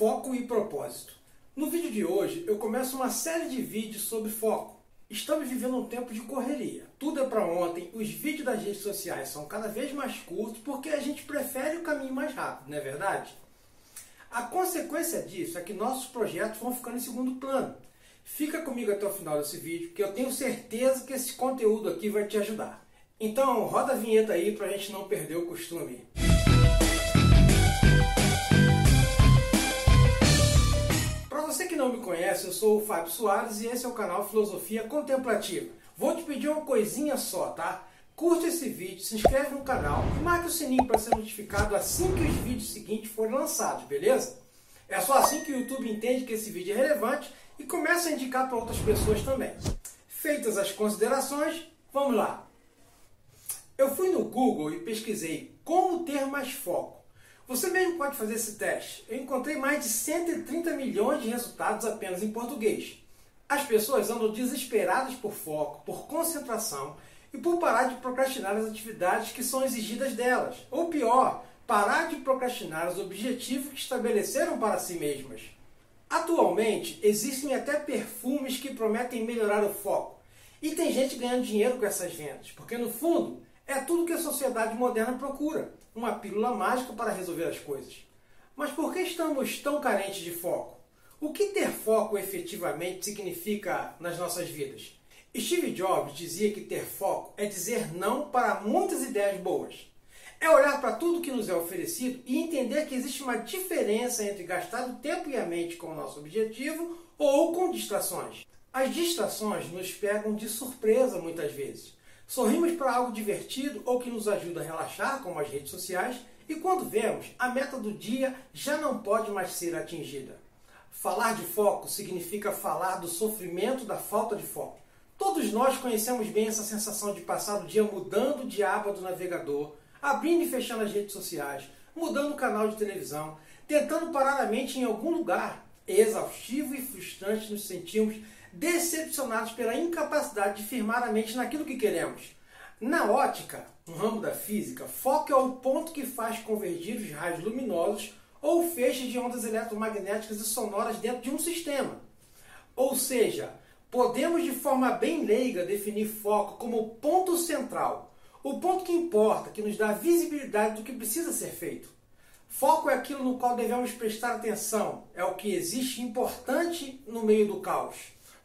foco e propósito. No vídeo de hoje eu começo uma série de vídeos sobre foco. Estamos vivendo um tempo de correria. Tudo é para ontem, os vídeos das redes sociais são cada vez mais curtos porque a gente prefere o caminho mais rápido, não é verdade? A consequência disso é que nossos projetos vão ficando em segundo plano. Fica comigo até o final desse vídeo que eu tenho certeza que esse conteúdo aqui vai te ajudar. Então roda a vinheta aí para a gente não perder o costume. Eu sou o Fábio Soares e esse é o canal Filosofia Contemplativa. Vou te pedir uma coisinha só, tá? Curte esse vídeo, se inscreve no canal e marque o sininho para ser notificado assim que os vídeos seguintes forem lançados, beleza? É só assim que o YouTube entende que esse vídeo é relevante e começa a indicar para outras pessoas também. Feitas as considerações, vamos lá! Eu fui no Google e pesquisei como ter mais foco. Você mesmo pode fazer esse teste. Eu encontrei mais de 130 milhões de resultados apenas em português. As pessoas andam desesperadas por foco, por concentração e por parar de procrastinar as atividades que são exigidas delas. Ou pior, parar de procrastinar os objetivos que estabeleceram para si mesmas. Atualmente, existem até perfumes que prometem melhorar o foco. E tem gente ganhando dinheiro com essas vendas, porque no fundo é tudo que a sociedade moderna procura uma pílula mágica para resolver as coisas. Mas por que estamos tão carentes de foco? O que ter foco efetivamente significa nas nossas vidas? Steve Jobs dizia que ter foco é dizer não para muitas ideias boas. É olhar para tudo que nos é oferecido e entender que existe uma diferença entre gastar o tempo e a mente com o nosso objetivo ou com distrações. As distrações nos pegam de surpresa muitas vezes. Sorrimos para algo divertido ou que nos ajuda a relaxar, como as redes sociais, e quando vemos, a meta do dia já não pode mais ser atingida. Falar de foco significa falar do sofrimento da falta de foco. Todos nós conhecemos bem essa sensação de passar o dia mudando de aba do navegador, abrindo e fechando as redes sociais, mudando o canal de televisão, tentando parar a mente em algum lugar. exaustivo e frustrante nos sentimos decepcionados pela incapacidade de firmar a mente naquilo que queremos. Na ótica, no ramo da física, foco é o ponto que faz convergir os raios luminosos ou feixes de ondas eletromagnéticas e sonoras dentro de um sistema. Ou seja, podemos de forma bem leiga definir foco como ponto central, o ponto que importa, que nos dá visibilidade do que precisa ser feito. Foco é aquilo no qual devemos prestar atenção, é o que existe importante no meio do caos.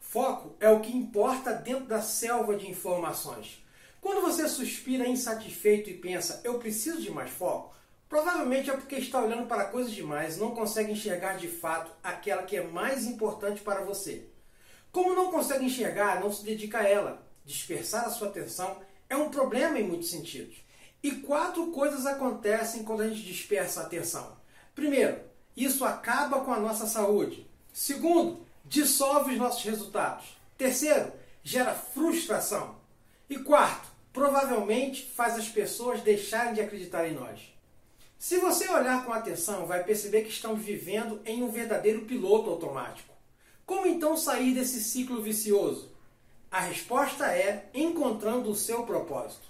Foco é o que importa dentro da selva de informações. Quando você suspira insatisfeito e pensa, eu preciso de mais foco, provavelmente é porque está olhando para coisas demais e não consegue enxergar de fato aquela que é mais importante para você. Como não consegue enxergar, não se dedica a ela. Dispersar a sua atenção é um problema em muitos sentidos. E quatro coisas acontecem quando a gente dispersa a atenção. Primeiro, isso acaba com a nossa saúde. Segundo, dissolve os nossos resultados. Terceiro, gera frustração. E quarto, provavelmente faz as pessoas deixarem de acreditar em nós. Se você olhar com atenção, vai perceber que estamos vivendo em um verdadeiro piloto automático. Como então sair desse ciclo vicioso? A resposta é encontrando o seu propósito.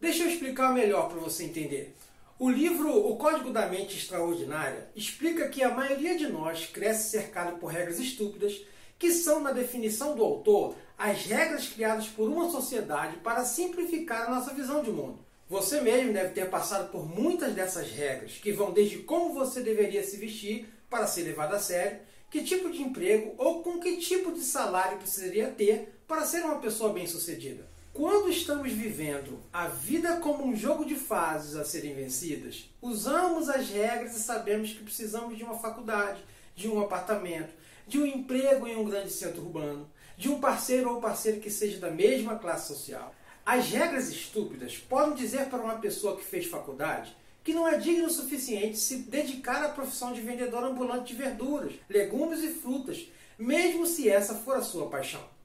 Deixa eu explicar melhor para você entender. O livro O Código da Mente Extraordinária explica que a maioria de nós cresce cercado por regras estúpidas, que são, na definição do autor, as regras criadas por uma sociedade para simplificar a nossa visão de mundo. Você mesmo deve ter passado por muitas dessas regras, que vão desde como você deveria se vestir para ser levado a sério, que tipo de emprego ou com que tipo de salário precisaria ter para ser uma pessoa bem-sucedida. Quando estamos vivendo a vida como um jogo de fases a serem vencidas, usamos as regras e sabemos que precisamos de uma faculdade, de um apartamento, de um emprego em um grande centro urbano, de um parceiro ou parceira que seja da mesma classe social. As regras estúpidas podem dizer para uma pessoa que fez faculdade que não é digno o suficiente se dedicar à profissão de vendedor ambulante de verduras, legumes e frutas, mesmo se essa for a sua paixão.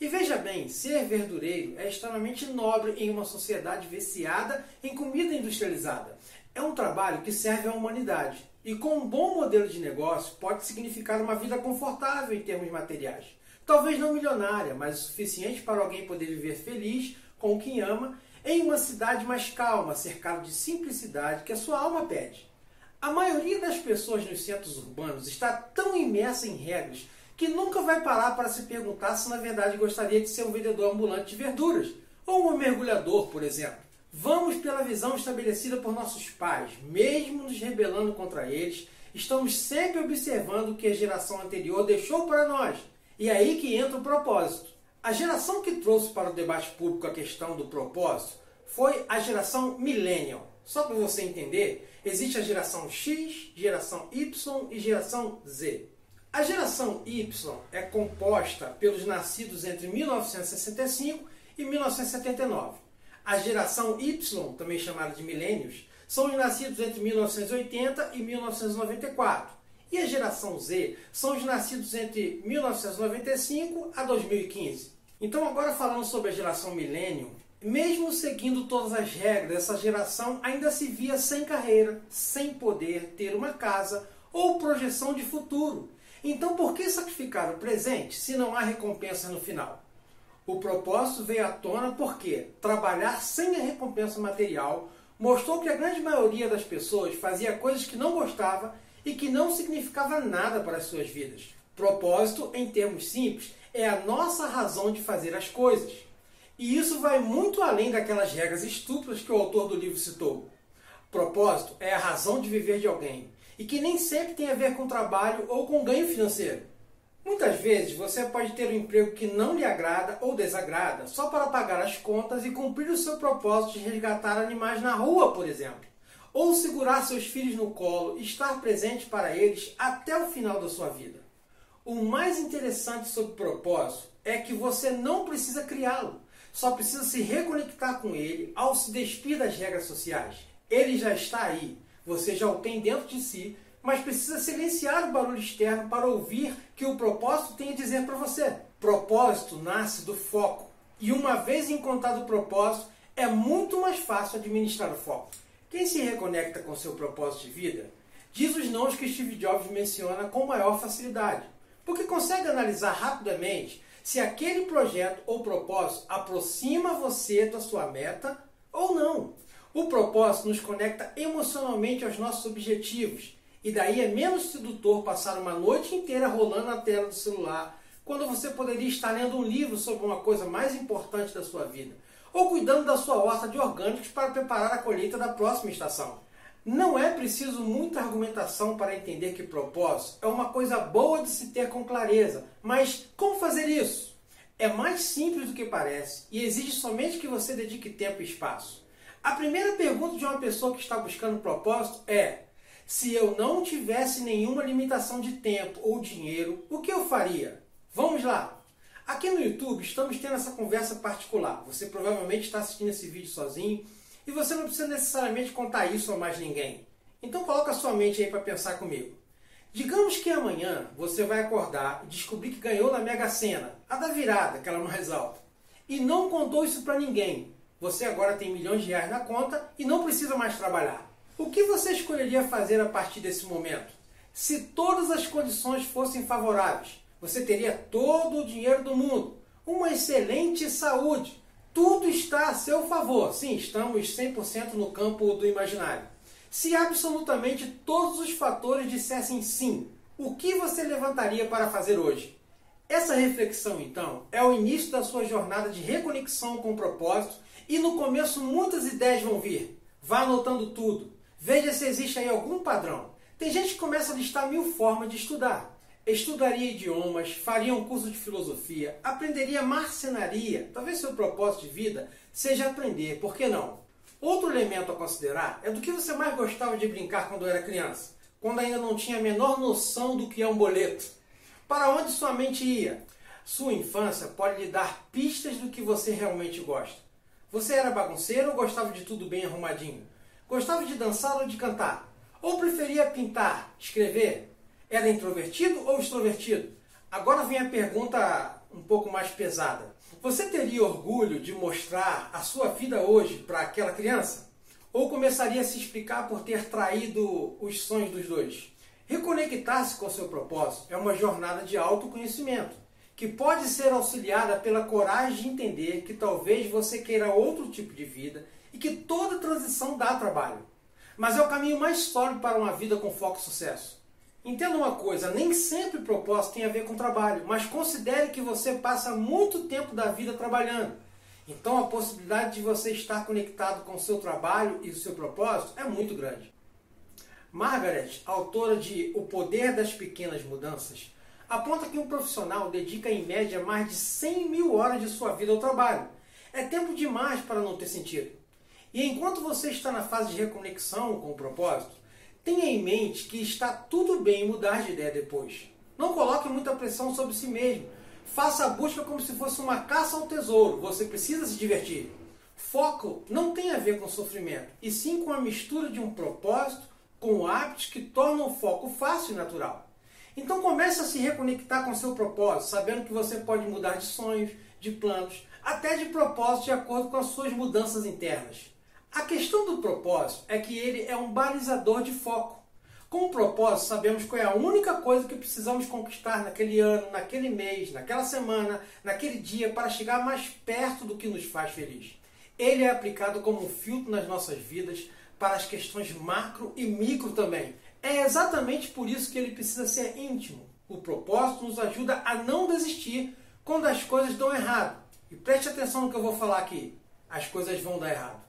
E veja bem, ser verdureiro é extremamente nobre em uma sociedade viciada em comida industrializada. É um trabalho que serve à humanidade e, com um bom modelo de negócio, pode significar uma vida confortável em termos materiais. Talvez não milionária, mas o suficiente para alguém poder viver feliz com quem ama em uma cidade mais calma, cercado de simplicidade que a sua alma pede. A maioria das pessoas nos centros urbanos está tão imersa em regras que nunca vai parar para se perguntar se na verdade gostaria de ser um vendedor ambulante de verduras ou um mergulhador, por exemplo. Vamos pela visão estabelecida por nossos pais, mesmo nos rebelando contra eles, estamos sempre observando o que a geração anterior deixou para nós. E é aí que entra o propósito. A geração que trouxe para o debate público a questão do propósito foi a geração millennial. Só para você entender, existe a geração X, geração Y e geração Z. A geração Y é composta pelos nascidos entre 1965 e 1979. A geração Y, também chamada de milênios, são os nascidos entre 1980 e 1994. E a geração Z são os nascidos entre 1995 a 2015. Então, agora falando sobre a geração milênio, mesmo seguindo todas as regras, essa geração ainda se via sem carreira, sem poder ter uma casa ou projeção de futuro. Então, por que sacrificar o presente se não há recompensa no final? O propósito veio à tona porque trabalhar sem a recompensa material mostrou que a grande maioria das pessoas fazia coisas que não gostava e que não significava nada para as suas vidas. Propósito, em termos simples, é a nossa razão de fazer as coisas. E isso vai muito além daquelas regras estúpidas que o autor do livro citou. Propósito é a razão de viver de alguém e que nem sempre tem a ver com trabalho ou com ganho financeiro. Muitas vezes você pode ter um emprego que não lhe agrada ou desagrada só para pagar as contas e cumprir o seu propósito de resgatar animais na rua, por exemplo. Ou segurar seus filhos no colo e estar presente para eles até o final da sua vida. O mais interessante sobre propósito é que você não precisa criá-lo só precisa se reconectar com ele ao se despir das regras sociais. Ele já está aí, você já o tem dentro de si, mas precisa silenciar o barulho externo para ouvir que o propósito tem a dizer para você. Propósito nasce do foco. E uma vez encontrado o propósito, é muito mais fácil administrar o foco. Quem se reconecta com seu propósito de vida diz os nãos que Steve Jobs menciona com maior facilidade, porque consegue analisar rapidamente se aquele projeto ou propósito aproxima você da sua meta ou não. O propósito nos conecta emocionalmente aos nossos objetivos e daí é menos sedutor passar uma noite inteira rolando na tela do celular quando você poderia estar lendo um livro sobre uma coisa mais importante da sua vida ou cuidando da sua horta de orgânicos para preparar a colheita da próxima estação. Não é preciso muita argumentação para entender que propósito é uma coisa boa de se ter com clareza, mas como fazer isso? É mais simples do que parece e exige somente que você dedique tempo e espaço. A primeira pergunta de uma pessoa que está buscando propósito é: se eu não tivesse nenhuma limitação de tempo ou dinheiro, o que eu faria? Vamos lá! Aqui no YouTube estamos tendo essa conversa particular. Você provavelmente está assistindo esse vídeo sozinho e você não precisa necessariamente contar isso a mais ninguém. Então coloca sua mente aí para pensar comigo. Digamos que amanhã você vai acordar e descobrir que ganhou na Mega Sena, a da virada, aquela mais alta, e não contou isso para ninguém. Você agora tem milhões de reais na conta e não precisa mais trabalhar. O que você escolheria fazer a partir desse momento? Se todas as condições fossem favoráveis, você teria todo o dinheiro do mundo, uma excelente saúde, tudo está a seu favor. Sim, estamos 100% no campo do imaginário. Se absolutamente todos os fatores dissessem sim, o que você levantaria para fazer hoje? Essa reflexão, então, é o início da sua jornada de reconexão com o propósito e no começo muitas ideias vão vir. Vá anotando tudo. Veja se existe aí algum padrão. Tem gente que começa a listar mil formas de estudar estudaria idiomas, faria um curso de filosofia, aprenderia marcenaria. Talvez seu propósito de vida seja aprender, por que não? Outro elemento a considerar é do que você mais gostava de brincar quando era criança, quando ainda não tinha a menor noção do que é um boleto. Para onde sua mente ia? Sua infância pode lhe dar pistas do que você realmente gosta. Você era bagunceiro ou gostava de tudo bem arrumadinho? Gostava de dançar ou de cantar? Ou preferia pintar, escrever? Era introvertido ou extrovertido? Agora vem a pergunta um pouco mais pesada. Você teria orgulho de mostrar a sua vida hoje para aquela criança? Ou começaria a se explicar por ter traído os sonhos dos dois? Reconectar-se com seu propósito é uma jornada de autoconhecimento, que pode ser auxiliada pela coragem de entender que talvez você queira outro tipo de vida e que toda transição dá trabalho. mas é o caminho mais sólido para uma vida com foco e sucesso. Entenda uma coisa, nem sempre propósito tem a ver com trabalho, mas considere que você passa muito tempo da vida trabalhando. Então a possibilidade de você estar conectado com o seu trabalho e o seu propósito é muito grande. Margaret, autora de O Poder das Pequenas Mudanças, aponta que um profissional dedica em média mais de 100 mil horas de sua vida ao trabalho. É tempo demais para não ter sentido. E enquanto você está na fase de reconexão com o propósito, tenha em mente que está tudo bem mudar de ideia depois. Não coloque muita pressão sobre si mesmo. Faça a busca como se fosse uma caça ao tesouro. Você precisa se divertir. Foco não tem a ver com sofrimento, e sim com a mistura de um propósito com hábitos que tornam o foco fácil e natural. Então comece a se reconectar com seu propósito, sabendo que você pode mudar de sonhos, de planos, até de propósito de acordo com as suas mudanças internas. A questão do propósito é que ele é um balizador de foco. Com o propósito, sabemos qual é a única coisa que precisamos conquistar naquele ano, naquele mês, naquela semana, naquele dia, para chegar mais perto do que nos faz feliz. Ele é aplicado como um filtro nas nossas vidas para as questões macro e micro também. É exatamente por isso que ele precisa ser íntimo. O propósito nos ajuda a não desistir quando as coisas dão errado. E preste atenção no que eu vou falar aqui. As coisas vão dar errado.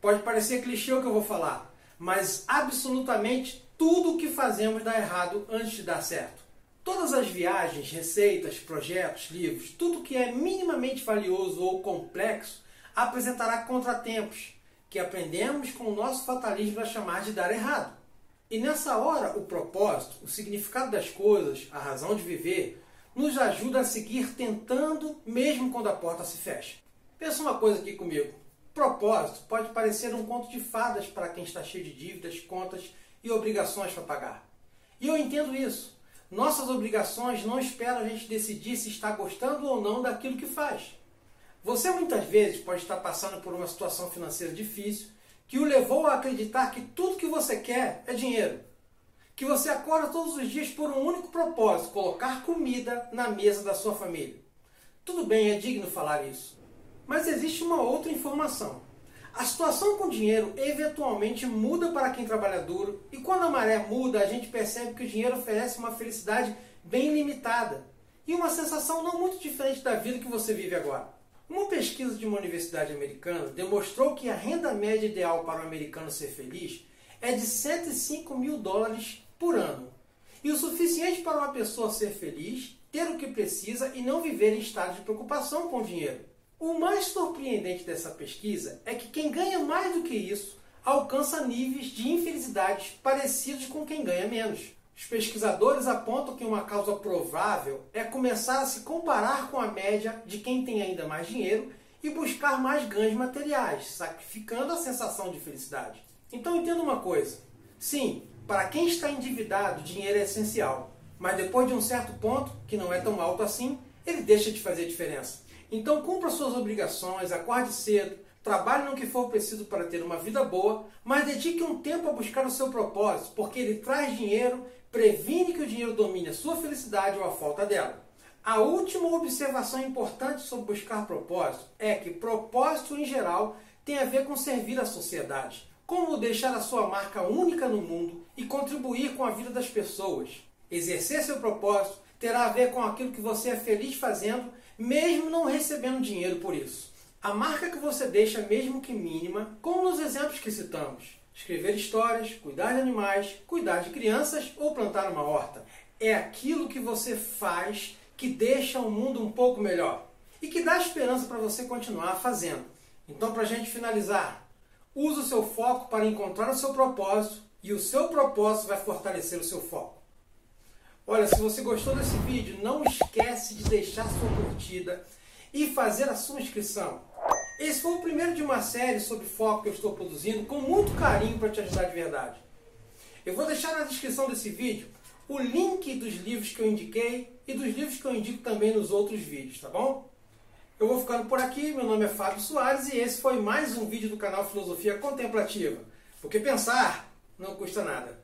Pode parecer clichê o que eu vou falar, mas absolutamente tudo o que fazemos dá errado antes de dar certo. Todas as viagens, receitas, projetos, livros, tudo que é minimamente valioso ou complexo apresentará contratempos que aprendemos com o nosso fatalismo a chamar de dar errado. E nessa hora, o propósito, o significado das coisas, a razão de viver, nos ajuda a seguir tentando, mesmo quando a porta se fecha. Pensa uma coisa aqui comigo. Propósito pode parecer um conto de fadas para quem está cheio de dívidas, contas e obrigações para pagar. E eu entendo isso. Nossas obrigações não esperam a gente decidir se está gostando ou não daquilo que faz. Você muitas vezes pode estar passando por uma situação financeira difícil que o levou a acreditar que tudo que você quer é dinheiro. Que você acorda todos os dias por um único propósito: colocar comida na mesa da sua família. Tudo bem, é digno falar isso. Mas existe uma outra informação. A situação com o dinheiro eventualmente muda para quem trabalha duro, e quando a maré muda, a gente percebe que o dinheiro oferece uma felicidade bem limitada e uma sensação não muito diferente da vida que você vive agora. Uma pesquisa de uma universidade americana demonstrou que a renda média ideal para o americano ser feliz é de 105 mil dólares por ano. E o suficiente para uma pessoa ser feliz, ter o que precisa e não viver em estado de preocupação com o dinheiro. O mais surpreendente dessa pesquisa é que quem ganha mais do que isso alcança níveis de infelicidade parecidos com quem ganha menos. Os pesquisadores apontam que uma causa provável é começar a se comparar com a média de quem tem ainda mais dinheiro e buscar mais ganhos materiais, sacrificando a sensação de felicidade. Então entenda uma coisa: sim, para quem está endividado, dinheiro é essencial, mas depois de um certo ponto, que não é tão alto assim, ele deixa de fazer diferença. Então cumpra suas obrigações, acorde cedo, trabalhe no que for preciso para ter uma vida boa, mas dedique um tempo a buscar o seu propósito, porque ele traz dinheiro previne que o dinheiro domine a sua felicidade ou a falta dela. A última observação importante sobre buscar propósito é que propósito em geral tem a ver com servir a sociedade, como deixar a sua marca única no mundo e contribuir com a vida das pessoas. Exercer seu propósito terá a ver com aquilo que você é feliz fazendo, mesmo não recebendo dinheiro por isso. A marca que você deixa, mesmo que mínima, como nos exemplos que citamos, escrever histórias, cuidar de animais, cuidar de crianças ou plantar uma horta. É aquilo que você faz que deixa o mundo um pouco melhor e que dá esperança para você continuar fazendo. Então, para a gente finalizar, use o seu foco para encontrar o seu propósito e o seu propósito vai fortalecer o seu foco. Olha, se você gostou desse vídeo, não esquece de deixar sua curtida e fazer a sua inscrição. Esse foi o primeiro de uma série sobre foco que eu estou produzindo com muito carinho para te ajudar de verdade. Eu vou deixar na descrição desse vídeo o link dos livros que eu indiquei e dos livros que eu indico também nos outros vídeos, tá bom? Eu vou ficando por aqui, meu nome é Fábio Soares e esse foi mais um vídeo do canal Filosofia Contemplativa. Porque pensar não custa nada.